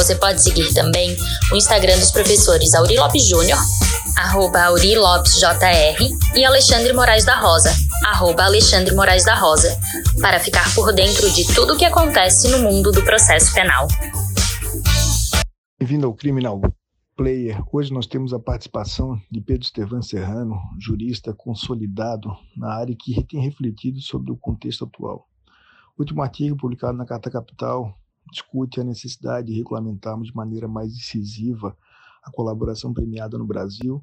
Você pode seguir também o Instagram dos professores Auri Lopes Júnior, arroba Auri Lopes JR, e Alexandre Moraes da Rosa, arroba Alexandre Moraes da Rosa, para ficar por dentro de tudo o que acontece no mundo do processo penal. Bem-vindo ao Criminal Player. Hoje nós temos a participação de Pedro Estevan Serrano, jurista consolidado na área que tem refletido sobre o contexto atual. O último artigo publicado na Carta Capital discute a necessidade de regulamentarmos de maneira mais decisiva a colaboração premiada no Brasil,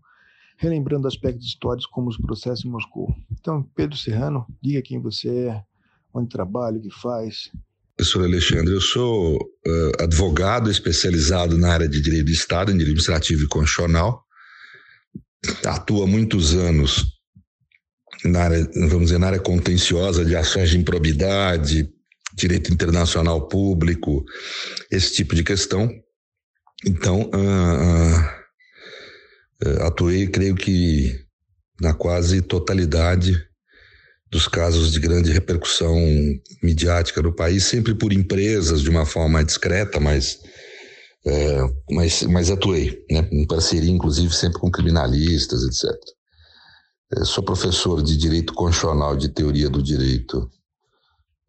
relembrando aspectos históricos como os processos em Moscou. Então, Pedro Serrano, diga quem você é, onde trabalha, o que faz, Professor Alexandre, eu sou uh, advogado especializado na área de direito de Estado, em direito administrativo e constitucional. Atuo há muitos anos na área, vamos dizer, na área contenciosa de ações de improbidade, direito internacional público, esse tipo de questão. Então, uh, uh, atuei, creio que, na quase totalidade dos casos de grande repercussão midiática no país, sempre por empresas, de uma forma mais discreta, mas, é, mas, mas atuei, né? em parceria, inclusive, sempre com criminalistas, etc. Eu sou professor de Direito Constitucional de Teoria do Direito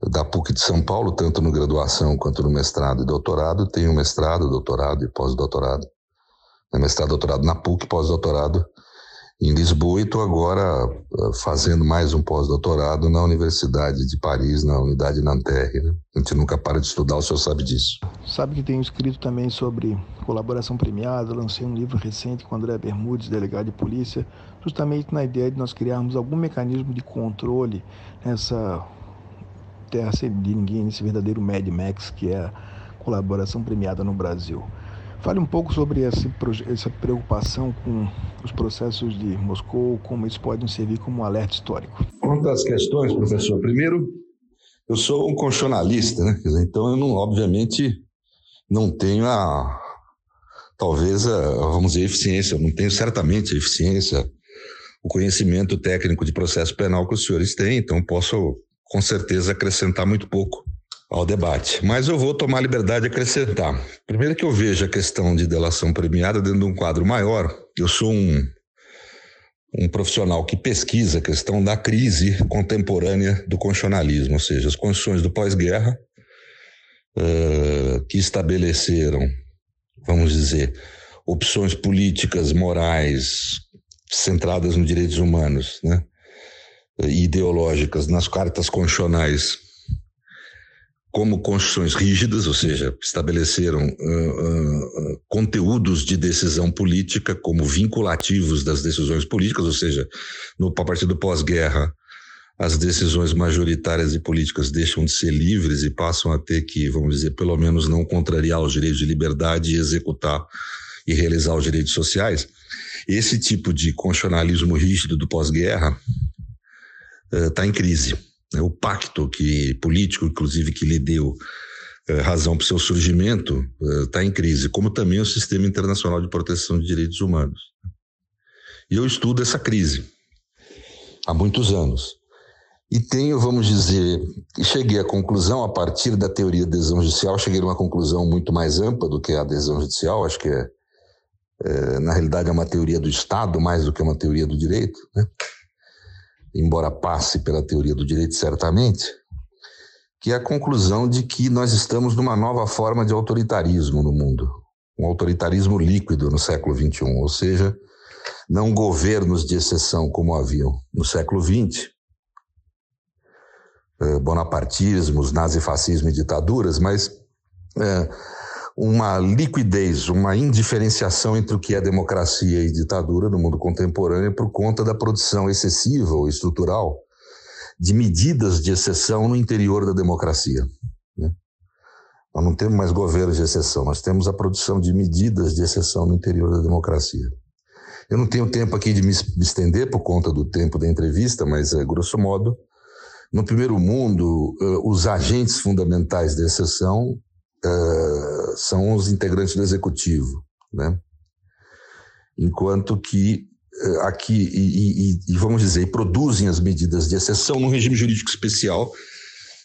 da PUC de São Paulo, tanto no graduação quanto no mestrado e doutorado. Tenho mestrado, doutorado e pós-doutorado. Mestrado, doutorado na PUC, pós-doutorado em Lisboa e estou agora eh, fazendo mais um pós-doutorado na Universidade de Paris, na Unidade Nanterre. Né? A gente nunca para de estudar, o senhor sabe disso. Sabe que tenho escrito também sobre colaboração premiada, lancei um livro recente com André Bermudes, delegado de polícia, justamente na ideia de nós criarmos algum mecanismo de controle nessa terra sem de ninguém, nesse verdadeiro Mad Max que é a colaboração premiada no Brasil. Fale um pouco sobre essa, essa preocupação com os processos de Moscou, como isso pode nos servir como um alerta histórico. Quanto às questões, professor, primeiro, eu sou um constitucionalista, né? então eu não, obviamente, não tenho a, talvez, a, vamos dizer, eficiência, eu não tenho certamente a eficiência, o conhecimento técnico de processo penal que os senhores têm, então posso, com certeza, acrescentar muito pouco ao debate. Mas eu vou tomar liberdade de acrescentar. Primeiro que eu vejo a questão de delação premiada dentro de um quadro maior. Eu sou um, um profissional que pesquisa a questão da crise contemporânea do constitucionalismo, ou seja, as condições do pós-guerra uh, que estabeleceram, vamos dizer, opções políticas, morais, centradas nos direitos humanos, né? Ideológicas nas cartas constitucionais como constituições rígidas, ou seja, estabeleceram uh, uh, conteúdos de decisão política como vinculativos das decisões políticas, ou seja, no, a partir do pós-guerra, as decisões majoritárias e políticas deixam de ser livres e passam a ter que, vamos dizer, pelo menos não contrariar os direitos de liberdade e executar e realizar os direitos sociais. Esse tipo de constitucionalismo rígido do pós-guerra está uh, em crise. Né, o pacto que político, inclusive, que lhe deu eh, razão para o seu surgimento, está eh, em crise, como também o sistema internacional de proteção de direitos humanos. E eu estudo essa crise há muitos anos. E tenho, vamos dizer, cheguei à conclusão, a partir da teoria da adesão judicial, cheguei a uma conclusão muito mais ampla do que a adesão judicial, acho que é, é na realidade é uma teoria do Estado mais do que uma teoria do direito, né? Embora passe pela teoria do direito certamente, que é a conclusão de que nós estamos numa nova forma de autoritarismo no mundo, um autoritarismo líquido no século XXI, ou seja, não governos de exceção como haviam no século XX, eh, bonapartismos, nazifascismo e ditaduras, mas é, uma liquidez, uma indiferenciação entre o que é democracia e ditadura no mundo contemporâneo por conta da produção excessiva ou estrutural de medidas de exceção no interior da democracia. Né? Nós não temos mais governos de exceção, nós temos a produção de medidas de exceção no interior da democracia. Eu não tenho tempo aqui de me estender por conta do tempo da entrevista, mas, é, grosso modo, no primeiro mundo, uh, os agentes fundamentais da exceção uh, são os integrantes do executivo, né? enquanto que uh, aqui, e, e, e, vamos dizer, produzem as medidas de exceção no regime jurídico especial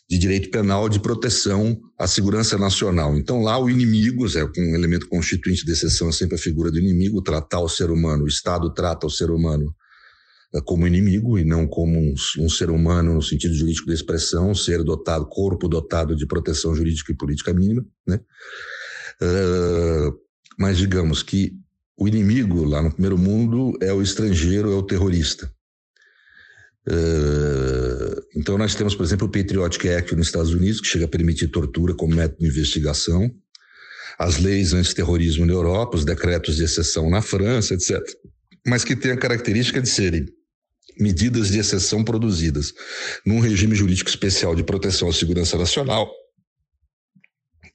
de direito penal de proteção à segurança nacional. Então, lá o inimigo, é um elemento constituinte de exceção, é sempre a figura do inimigo, tratar o ser humano, o Estado trata o ser humano é, como inimigo e não como um, um, ser humano no sentido jurídico da expressão, ser dotado, corpo dotado de proteção jurídica e política mínima, né? Uh, mas digamos que o inimigo lá no primeiro mundo é o estrangeiro, é o terrorista. Uh, então nós temos, por exemplo, o Patriotic Act nos Estados Unidos, que chega a permitir tortura como método de investigação, as leis antiterrorismo na Europa, os decretos de exceção na França, etc. Mas que tem a característica de serem medidas de exceção produzidas num regime jurídico especial de proteção à segurança nacional.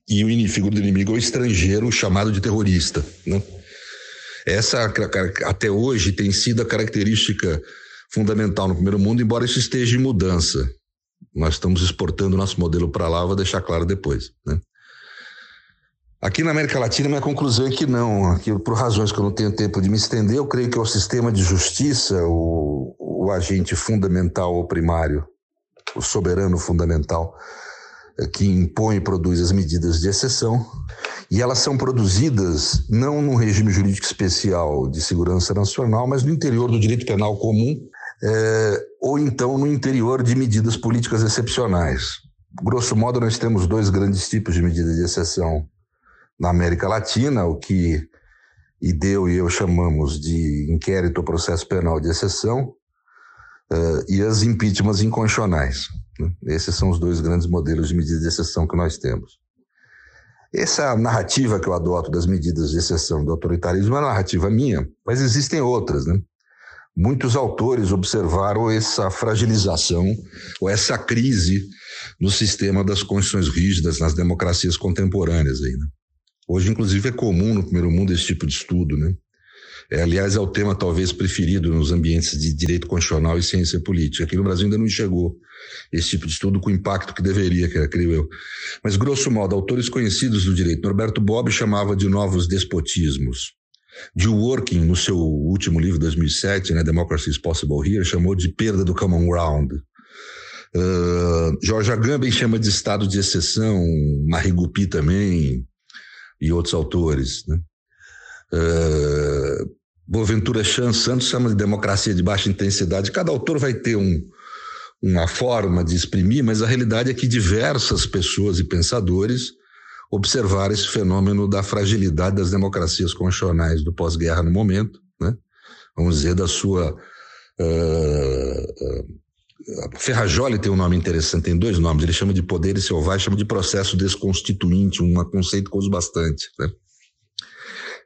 E o inimigo do inimigo é o estrangeiro chamado de terrorista. Né? Essa, até hoje, tem sido a característica fundamental no primeiro mundo, embora isso esteja em mudança. Nós estamos exportando o nosso modelo para lá, vou deixar claro depois. Né? Aqui na América Latina, minha conclusão é que não. Aqui, por razões que eu não tenho tempo de me estender, eu creio que é o sistema de justiça, o, o agente fundamental ou primário, o soberano fundamental, que impõe e produz as medidas de exceção. E elas são produzidas não num regime jurídico especial de segurança nacional, mas no interior do direito penal comum, é, ou então no interior de medidas políticas excepcionais. Grosso modo, nós temos dois grandes tipos de medidas de exceção na América Latina, o que Ideu e eu chamamos de inquérito ou processo penal de exceção, uh, e as impeachments inconstitucionais. Né? Esses são os dois grandes modelos de medidas de exceção que nós temos. Essa narrativa que eu adoto das medidas de exceção do autoritarismo é uma narrativa minha, mas existem outras, né? Muitos autores observaram essa fragilização ou essa crise no sistema das constituições rígidas nas democracias contemporâneas aí, né? Hoje, inclusive, é comum no primeiro mundo esse tipo de estudo, né? É, aliás, é o tema talvez preferido nos ambientes de direito constitucional e ciência política. Aqui no Brasil ainda não chegou esse tipo de estudo com o impacto que deveria, creio eu. Mas, grosso modo, autores conhecidos do direito, Norberto Bobbio chamava de novos despotismos. Jill Working, no seu último livro, 2007, né, Democracy is Possible Here, chamou de perda do common ground. Uh, George Agamben chama de estado de exceção, Marigupi também, e outros autores. Né? Uh, Boaventura Chan Santos chama de democracia de baixa intensidade. Cada autor vai ter um, uma forma de exprimir, mas a realidade é que diversas pessoas e pensadores observaram esse fenômeno da fragilidade das democracias constitucionais do pós-guerra no momento, né? vamos dizer, da sua. Uh, uh, Ferrajoli tem um nome interessante, tem dois nomes. Ele chama de poder selvagem, chama de processo desconstituinte, um conceito que eu uso bastante. Né?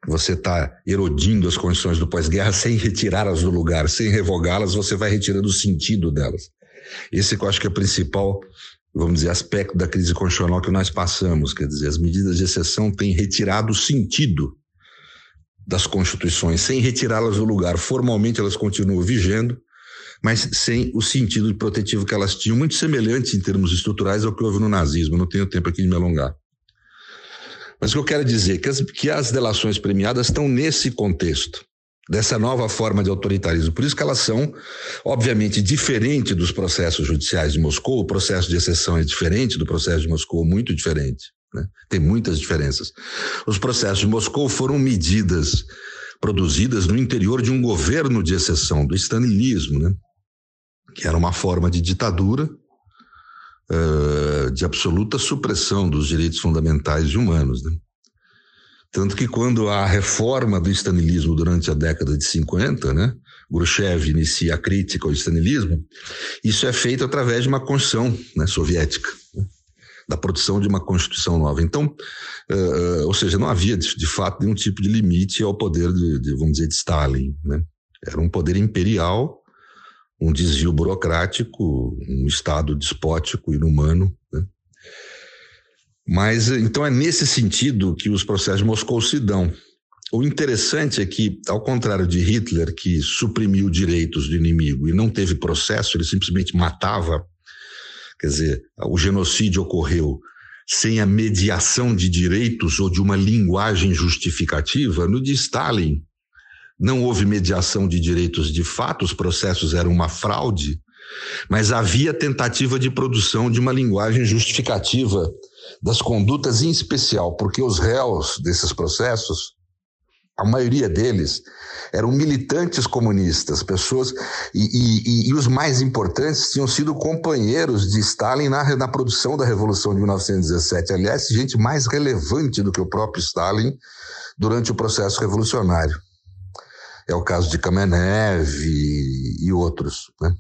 Você está erodindo as condições do pós-guerra sem retirá-las do lugar, sem revogá-las, você vai retirando o sentido delas. Esse que eu acho que é o principal, vamos dizer, aspecto da crise constitucional que nós passamos. Quer dizer, as medidas de exceção têm retirado o sentido das constituições, sem retirá-las do lugar. Formalmente elas continuam vigendo, mas sem o sentido protetivo que elas tinham, muito semelhante em termos estruturais ao que houve no nazismo. Não tenho tempo aqui de me alongar. Mas o que eu quero dizer é que as, que as delações premiadas estão nesse contexto, dessa nova forma de autoritarismo. Por isso que elas são, obviamente, diferentes dos processos judiciais de Moscou. O processo de exceção é diferente do processo de Moscou, muito diferente. Né? Tem muitas diferenças. Os processos de Moscou foram medidas produzidas no interior de um governo de exceção, do stalinismo, né? que era uma forma de ditadura, uh, de absoluta supressão dos direitos fundamentais humanos. Né? Tanto que quando a reforma do stalinismo durante a década de 50, né, Khrushchev inicia a crítica ao stalinismo, isso é feito através de uma construção né, soviética, né, da produção de uma constituição nova. Então, uh, ou seja, não havia de, de, fato nenhum tipo de limite ao poder de, de vamos dizer, de Stalin. Né? Era um poder imperial um desvio burocrático, um Estado despótico, inumano. Né? Mas, então, é nesse sentido que os processos de Moscou se dão. o interessante é que, ao contrário de Hitler, que suprimiu direitos do inimigo e não teve processo, ele simplesmente matava, quer dizer, o genocídio ocorreu sem a mediação de direitos ou de uma linguagem justificativa, no de Stalin não houve mediação de direitos de fato, os processos eram uma fraude, mas havia tentativa de produção de uma linguagem justificativa das condutas, em especial porque os réus desses processos, a maioria deles, eram militantes comunistas, pessoas, e, e, e os mais importantes tinham sido companheiros de Stalin na, na produção da Revolução de 1917. Aliás, gente mais relevante do que o próprio Stalin durante o processo revolucionário. É o caso de Kamenev e, e outros. Né?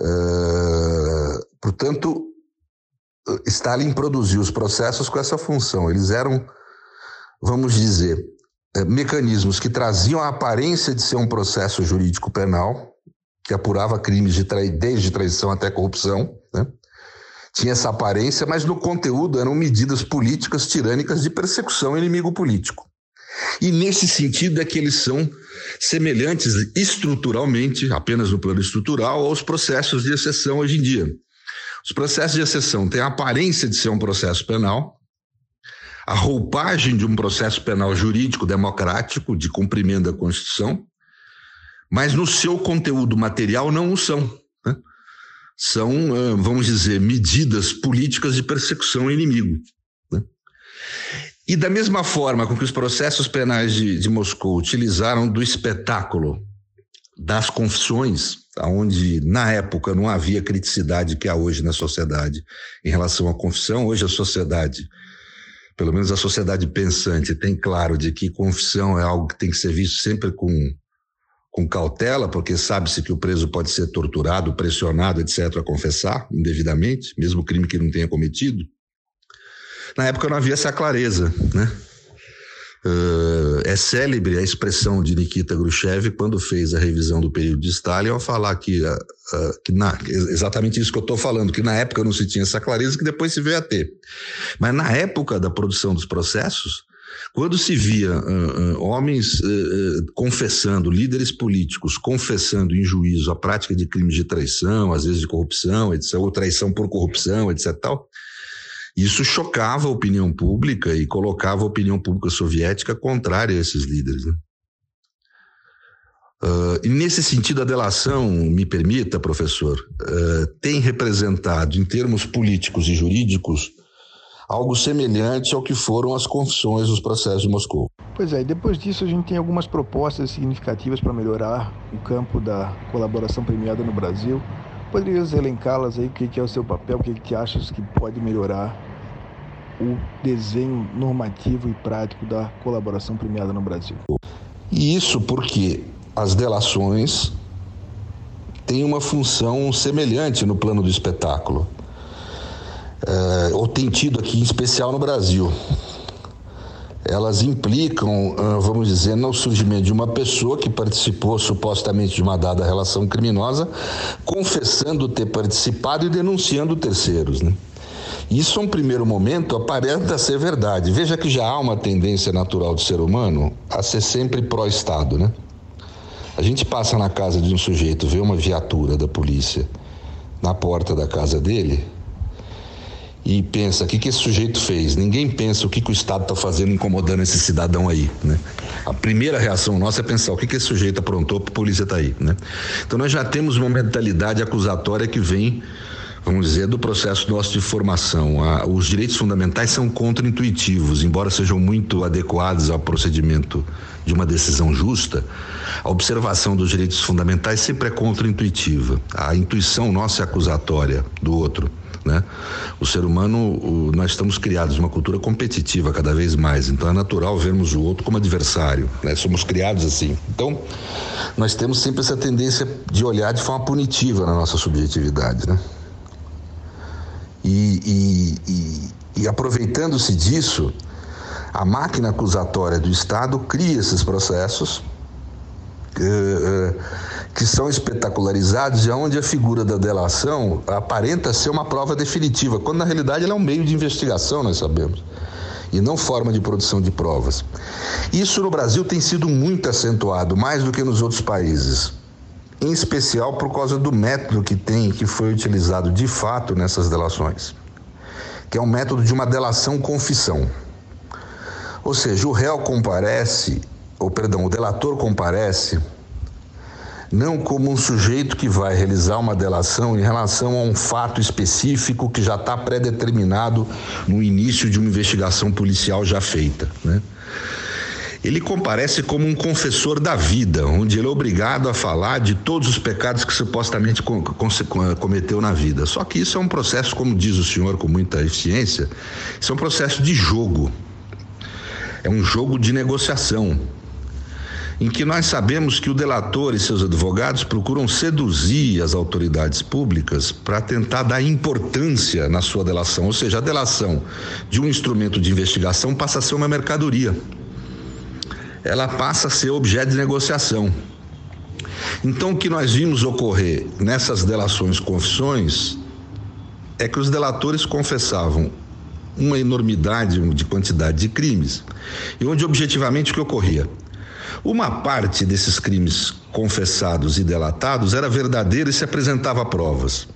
Uh, portanto, Stalin produziu os processos com essa função. Eles eram, vamos dizer, eh, mecanismos que traziam a aparência de ser um processo jurídico penal, que apurava crimes de trai desde traição até corrupção, né? tinha essa aparência, mas no conteúdo eram medidas políticas tirânicas de persecução ao inimigo político. E nesse sentido é que eles são semelhantes estruturalmente, apenas no plano estrutural, aos processos de exceção hoje em dia. Os processos de exceção têm a aparência de ser um processo penal, a roupagem de um processo penal jurídico democrático de cumprimento da Constituição, mas no seu conteúdo material não o são. Né? São, vamos dizer, medidas políticas de persecução inimigo. Né? E da mesma forma com que os processos penais de, de Moscou utilizaram do espetáculo das confissões, onde na época não havia criticidade que há hoje na sociedade em relação à confissão, hoje a sociedade pelo menos a sociedade pensante, tem claro de que confissão é algo que tem que ser visto sempre com, com cautela, porque sabe-se que o preso pode ser torturado, pressionado, etc., a confessar indevidamente, mesmo crime que não tenha cometido. Na época não havia essa clareza, né? Uh, é célebre a expressão de Nikita Khrushchev quando fez a revisão do período de Stalin ao falar que, uh, que na, exatamente isso que eu estou falando, que na época não se tinha essa clareza que depois se veio a ter. Mas na época da produção dos processos, quando se via homens confessando, líderes políticos confessando em juízo a prática de crimes de traição, às vezes de corrupção, etc., ou traição por corrupção, etc. Tal, isso chocava a opinião pública e colocava a opinião pública soviética contrária a esses líderes. Né? Uh, e nesse sentido, a delação, me permita, professor, uh, tem representado, em termos políticos e jurídicos, algo semelhante ao que foram as confissões dos processos de Moscou. Pois é, e depois disso a gente tem algumas propostas significativas para melhorar o campo da colaboração premiada no Brasil. Poderias elencá-las aí, o que é o seu papel, o que, que achas que pode melhorar o desenho normativo e prático da colaboração premiada no Brasil. E isso porque as delações têm uma função semelhante no plano do espetáculo, é, ou tem tido aqui em especial no Brasil. Elas implicam, ah, vamos dizer, no surgimento de uma pessoa que participou supostamente de uma dada relação criminosa, confessando ter participado e denunciando terceiros. Né? Isso, a um primeiro momento, aparenta ser verdade. Veja que já há uma tendência natural do ser humano a ser sempre pró-Estado, né? A gente passa na casa de um sujeito, vê uma viatura da polícia na porta da casa dele e pensa: o que, que esse sujeito fez? Ninguém pensa o que, que o Estado está fazendo incomodando esse cidadão aí. Né? A primeira reação nossa é pensar: o que, que esse sujeito aprontou para a polícia estar tá aí? Né? Então nós já temos uma mentalidade acusatória que vem vamos dizer, do processo nosso de formação. os direitos fundamentais são contraintuitivos, embora sejam muito adequados ao procedimento de uma decisão justa, a observação dos direitos fundamentais sempre é contraintuitiva. A intuição nossa é acusatória do outro. Né? O ser humano, nós estamos criados uma cultura competitiva cada vez mais, então é natural vermos o outro como adversário, né? somos criados assim. Então, nós temos sempre essa tendência de olhar de forma punitiva na nossa subjetividade. Né? E, e, e, e aproveitando-se disso, a máquina acusatória do Estado cria esses processos eh, eh, que são espetacularizados e onde a figura da delação aparenta ser uma prova definitiva, quando na realidade ela é um meio de investigação, nós sabemos. e não forma de produção de provas. Isso no Brasil tem sido muito acentuado, mais do que nos outros países. Em especial por causa do método que tem, que foi utilizado de fato nessas delações, que é um método de uma delação-confissão. Ou seja, o réu comparece, ou perdão, o delator comparece não como um sujeito que vai realizar uma delação em relação a um fato específico que já está pré-determinado no início de uma investigação policial já feita. Né? Ele comparece como um confessor da vida, onde ele é obrigado a falar de todos os pecados que supostamente cometeu na vida. Só que isso é um processo, como diz o senhor com muita eficiência, isso é um processo de jogo. É um jogo de negociação em que nós sabemos que o delator e seus advogados procuram seduzir as autoridades públicas para tentar dar importância na sua delação, ou seja, a delação de um instrumento de investigação passa a ser uma mercadoria. Ela passa a ser objeto de negociação. Então, o que nós vimos ocorrer nessas delações confissões é que os delatores confessavam uma enormidade de quantidade de crimes e onde objetivamente o que ocorria uma parte desses crimes confessados e delatados era verdadeira e se apresentava provas.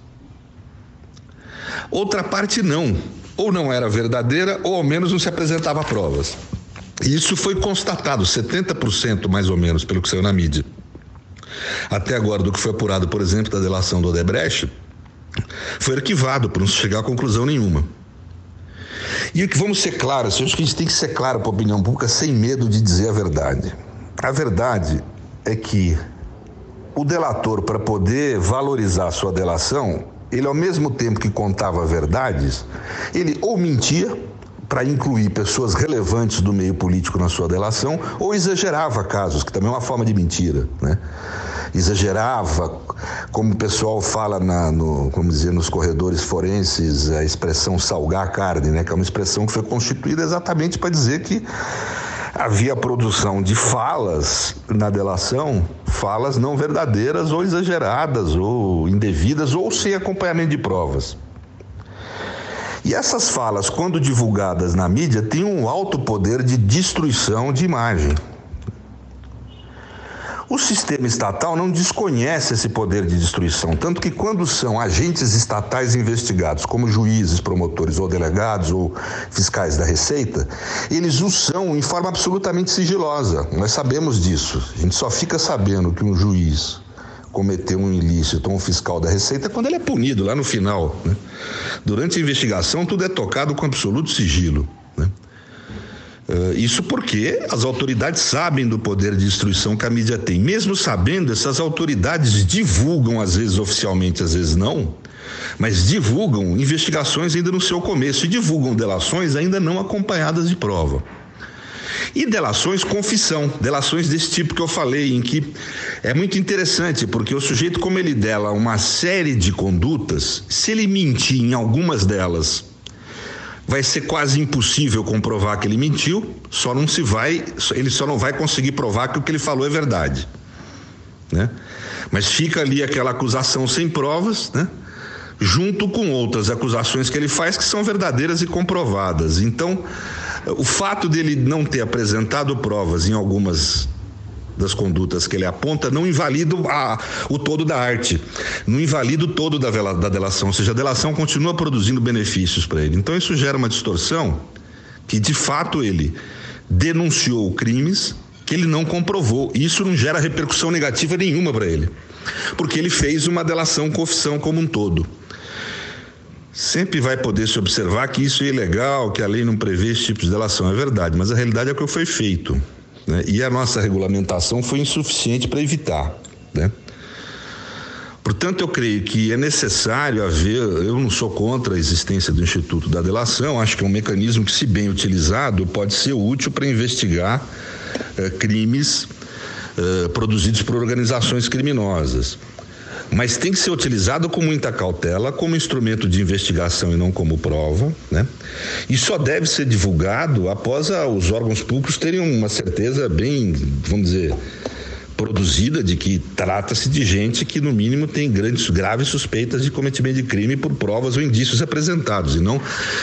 Outra parte não, ou não era verdadeira, ou ao menos não se apresentava provas. Isso foi constatado, 70% mais ou menos, pelo que saiu na mídia. Até agora, do que foi apurado, por exemplo, da delação do Odebrecht, foi arquivado por não chegar a conclusão nenhuma. E o que vamos ser claros, eu acho que a gente tem que ser claro para a opinião pública sem medo de dizer a verdade. A verdade é que o delator, para poder valorizar a sua delação, ele, ao mesmo tempo que contava verdades, ele ou mentia para incluir pessoas relevantes do meio político na sua delação, ou exagerava casos, que também é uma forma de mentira, né? Exagerava, como o pessoal fala na, no, como dizer, nos corredores forenses, a expressão salgar a carne, né? Que é uma expressão que foi constituída exatamente para dizer que havia produção de falas na delação, falas não verdadeiras ou exageradas ou indevidas ou sem acompanhamento de provas. E essas falas, quando divulgadas na mídia, têm um alto poder de destruição de imagem. O sistema estatal não desconhece esse poder de destruição, tanto que quando são agentes estatais investigados, como juízes, promotores ou delegados ou fiscais da Receita, eles o são em forma absolutamente sigilosa. Nós sabemos disso. A gente só fica sabendo que um juiz cometeu um ilícito ou um fiscal da Receita quando ele é punido lá no final. Né? Durante a investigação, tudo é tocado com absoluto sigilo. Né? Uh, isso porque as autoridades sabem do poder de destruição que a mídia tem. Mesmo sabendo, essas autoridades divulgam, às vezes oficialmente, às vezes não, mas divulgam investigações ainda no seu começo e divulgam delações ainda não acompanhadas de prova. E delações confissão, delações desse tipo que eu falei, em que é muito interessante, porque o sujeito, como ele dela uma série de condutas, se ele mentir em algumas delas vai ser quase impossível comprovar que ele mentiu, só não se vai, ele só não vai conseguir provar que o que ele falou é verdade, né? Mas fica ali aquela acusação sem provas, né? Junto com outras acusações que ele faz que são verdadeiras e comprovadas. Então, o fato dele não ter apresentado provas em algumas das condutas que ele aponta não invalida a, o todo da arte, não invalida o todo da, da delação, ou seja, a delação continua produzindo benefícios para ele. Então isso gera uma distorção que de fato ele denunciou crimes que ele não comprovou. Isso não gera repercussão negativa nenhuma para ele, porque ele fez uma delação confissão como um todo. Sempre vai poder se observar que isso é ilegal, que a lei não prevê esse tipo de delação. É verdade, mas a realidade é o que foi feito. Né? E a nossa regulamentação foi insuficiente para evitar. Né? Portanto, eu creio que é necessário haver. Eu não sou contra a existência do Instituto da Delação, acho que é um mecanismo que, se bem utilizado, pode ser útil para investigar eh, crimes eh, produzidos por organizações criminosas mas tem que ser utilizado com muita cautela, como instrumento de investigação e não como prova, né? E só deve ser divulgado após a, os órgãos públicos terem uma certeza bem, vamos dizer, produzida de que trata-se de gente que, no mínimo, tem grandes, graves suspeitas de cometimento de crime por provas ou indícios apresentados, e não,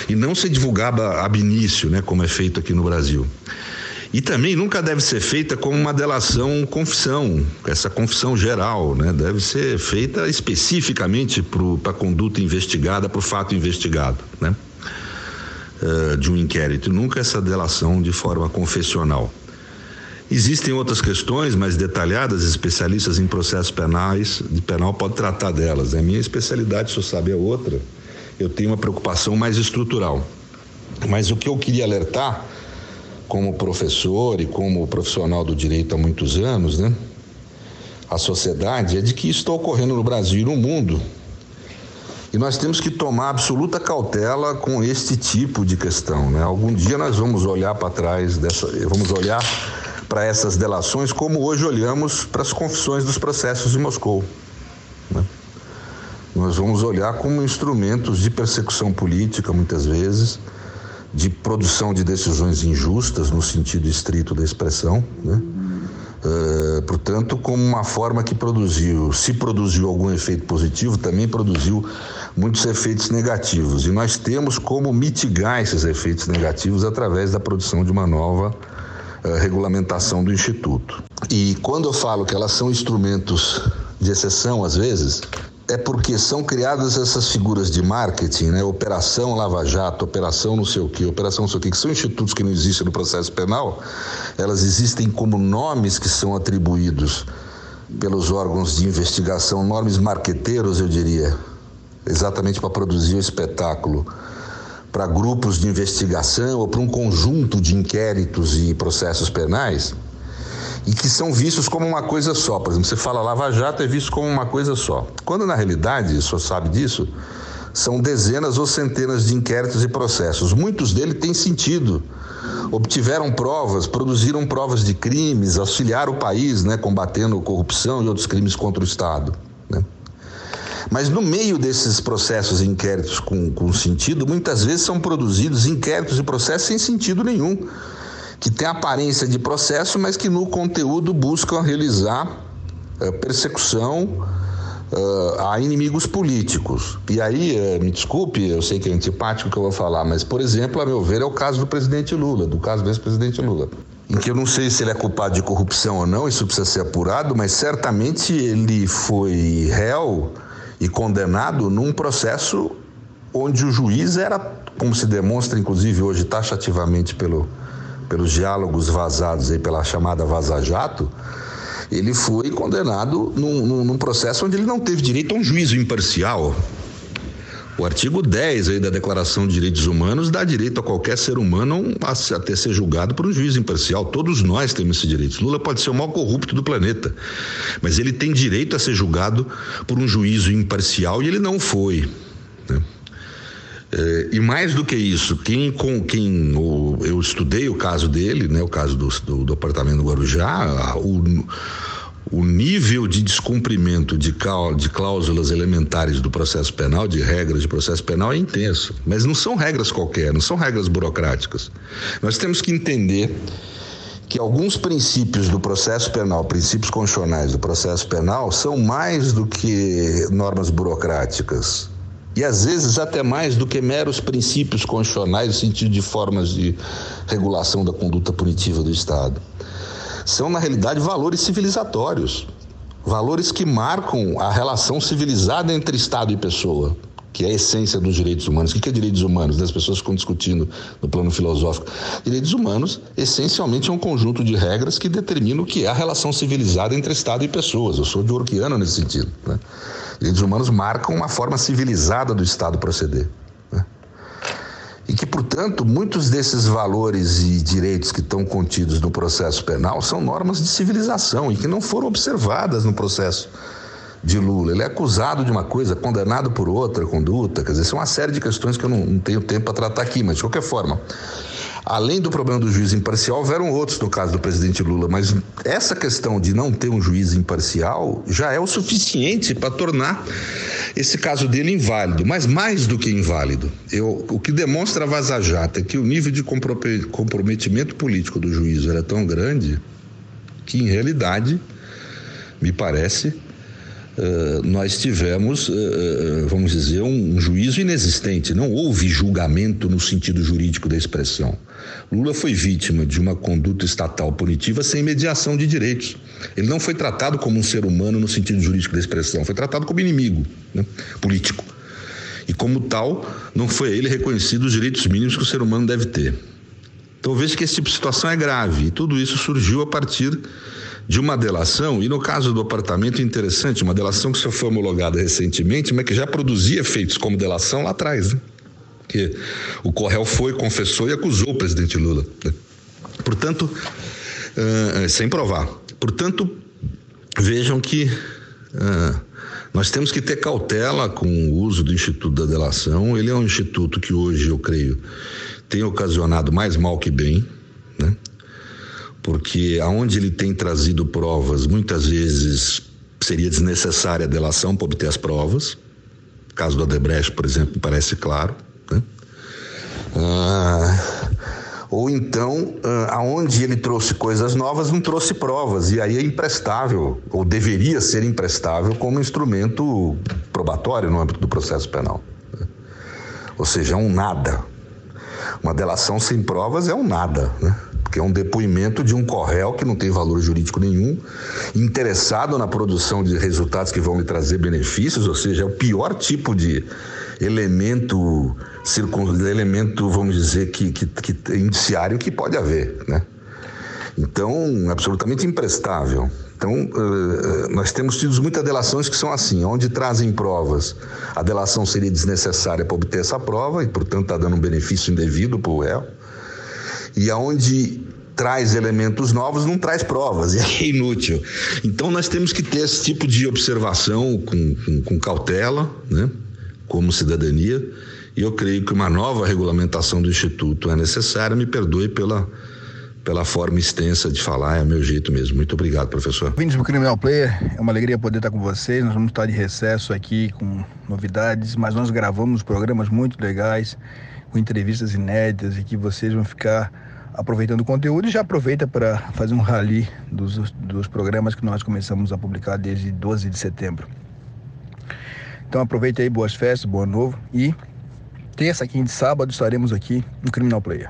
e não ser divulgada ab início, né, como é feito aqui no Brasil. E também nunca deve ser feita como uma delação confissão, essa confissão geral, né? Deve ser feita especificamente para a conduta investigada, para o fato investigado, né? Uh, de um inquérito, nunca essa delação de forma confessional. Existem outras questões mais detalhadas, especialistas em processos penais, de penal pode tratar delas. A minha especialidade, se eu saber, é outra. Eu tenho uma preocupação mais estrutural. Mas o que eu queria alertar, como professor e como profissional do direito há muitos anos, né? A sociedade é de que isso está ocorrendo no Brasil e no mundo. E nós temos que tomar absoluta cautela com este tipo de questão, né? Algum dia nós vamos olhar para trás dessa, vamos olhar para essas delações, como hoje olhamos para as confissões dos processos de Moscou. Né? Nós vamos olhar como instrumentos de persecução política, muitas vezes, de produção de decisões injustas, no sentido estrito da expressão, né? Uh, portanto, como uma forma que produziu, se produziu algum efeito positivo, também produziu muitos efeitos negativos. E nós temos como mitigar esses efeitos negativos através da produção de uma nova uh, regulamentação do Instituto. E quando eu falo que elas são instrumentos de exceção, às vezes, é porque são criadas essas figuras de marketing, né? Operação Lava Jato, Operação não sei o quê, Operação não sei o quê, que são institutos que não existem no processo penal, elas existem como nomes que são atribuídos pelos órgãos de investigação, nomes marqueteiros, eu diria, exatamente para produzir o espetáculo para grupos de investigação ou para um conjunto de inquéritos e processos penais e que são vistos como uma coisa só. Por exemplo, você fala Lava Jato é visto como uma coisa só. Quando na realidade, o senhor sabe disso, são dezenas ou centenas de inquéritos e processos. Muitos deles têm sentido. Obtiveram provas, produziram provas de crimes, auxiliaram o país, né, combatendo corrupção e outros crimes contra o Estado. Né? Mas no meio desses processos e inquéritos com, com sentido, muitas vezes são produzidos inquéritos e processos sem sentido nenhum, que têm aparência de processo, mas que no conteúdo buscam realizar é, persecução uh, a inimigos políticos. E aí, uh, me desculpe, eu sei que é antipático que eu vou falar, mas, por exemplo, a meu ver, é o caso do presidente Lula, do caso do ex-presidente Lula. Em que eu não sei se ele é culpado de corrupção ou não, isso precisa ser apurado, mas certamente ele foi réu e condenado num processo onde o juiz era, como se demonstra inclusive hoje taxativamente pelo, pelos diálogos vazados aí pela chamada Vaza Jato, ele foi condenado num, num, num, processo onde ele não teve direito a um juízo imparcial. O artigo 10 aí da Declaração de Direitos Humanos dá direito a qualquer ser humano a, ter ser julgado por um juiz imparcial. Todos nós temos esse direito. Lula pode ser o maior corrupto do planeta, mas ele tem direito a ser julgado por um juízo imparcial e ele não foi. Né? É, e mais do que isso, quem com quem o, eu estudei o caso dele, né, o caso do, do, do apartamento do Guarujá, o, o nível de descumprimento de, de cláusulas elementares do processo penal, de regras de processo penal, é intenso. Mas não são regras qualquer, não são regras burocráticas. Nós temos que entender que alguns princípios do processo penal, princípios constitucionais do processo penal, são mais do que normas burocráticas. E às vezes até mais do que meros princípios constitucionais no sentido de formas de regulação da conduta punitiva do Estado são, na realidade, valores civilizatórios. Valores que marcam a relação civilizada entre Estado e pessoa, que é a essência dos direitos humanos. O que é direitos humanos? As pessoas ficam discutindo no plano filosófico. Direitos humanos, essencialmente, é um conjunto de regras que determinam o que é a relação civilizada entre Estado e pessoas. Eu sou de Urquiano nesse sentido. Né? Direitos humanos marcam uma forma civilizada do Estado proceder e que, portanto, muitos desses valores e direitos que estão contidos no processo penal são normas de civilização e que não foram observadas no processo de Lula. Ele é acusado de uma coisa, condenado por outra conduta, quer dizer, são uma série de questões que eu não, não tenho tempo para tratar aqui, mas de qualquer forma. Além do problema do juiz imparcial, houveram outros no caso do presidente Lula, mas essa questão de não ter um juiz imparcial já é o suficiente para tornar esse caso dele inválido, mas mais do que inválido. Eu, o que demonstra a Vaza Jato é que o nível de comprometimento político do juiz era tão grande que, em realidade, me parece, nós tivemos, uh, vamos dizer, um, um, juízo inexistente. Não houve julgamento no sentido jurídico da expressão. Lula foi vítima de uma conduta estatal punitiva sem mediação de direitos. Ele não foi tratado como um ser humano no sentido jurídico da expressão, foi tratado como inimigo né, político. E como tal, não foi a ele reconhecido os direitos mínimos que o ser humano deve ter. Então veja que esse tipo de situação é grave. E tudo isso surgiu a partir de uma delação, e no caso do apartamento, interessante, uma delação que só foi homologada recentemente, mas que já produzia efeitos como delação lá atrás, né? Que o Correio foi, confessou e acusou o presidente Lula. Né? Portanto, uh, sem provar. Portanto, vejam que uh, nós temos que ter cautela com o uso do Instituto da Delação. Ele é um instituto que hoje, eu creio, tem ocasionado mais mal que bem, né? Porque aonde ele tem trazido provas, muitas vezes seria desnecessária a delação para obter as provas. O caso do Odebrecht, por exemplo, parece claro. Né? Ah, ou então, ah, aonde ele trouxe coisas novas, não trouxe provas, e aí é imprestável, ou deveria ser imprestável como instrumento probatório no âmbito do processo penal. Né? Ou seja, é um nada. Uma delação sem provas é um nada. Né? Porque é um depoimento de um corréu que não tem valor jurídico nenhum, interessado na produção de resultados que vão lhe trazer benefícios, ou seja, é o pior tipo de elemento, elemento vamos dizer, que, que, que indiciário que pode haver, né? Então, absolutamente imprestável. Então, uh, nós temos tido muitas delações que são assim, onde trazem provas, a delação seria desnecessária para obter essa prova e, portanto, está dando um benefício indevido para o réu. E aonde traz elementos novos, não traz provas, é inútil. Então nós temos que ter esse tipo de observação com, com, com cautela, né? como cidadania, e eu creio que uma nova regulamentação do Instituto é necessária. Me perdoe pela, pela forma extensa de falar, é meu jeito mesmo. Muito obrigado, professor. Vindos do Criminal Player, é uma alegria poder estar com vocês. Nós vamos estar de recesso aqui com novidades, mas nós gravamos programas muito legais com entrevistas inéditas e que vocês vão ficar aproveitando o conteúdo e já aproveita para fazer um rally dos, dos programas que nós começamos a publicar desde 12 de setembro. Então aproveita aí, boas festas, bom ano novo e terça, quinta e sábado estaremos aqui no Criminal Player.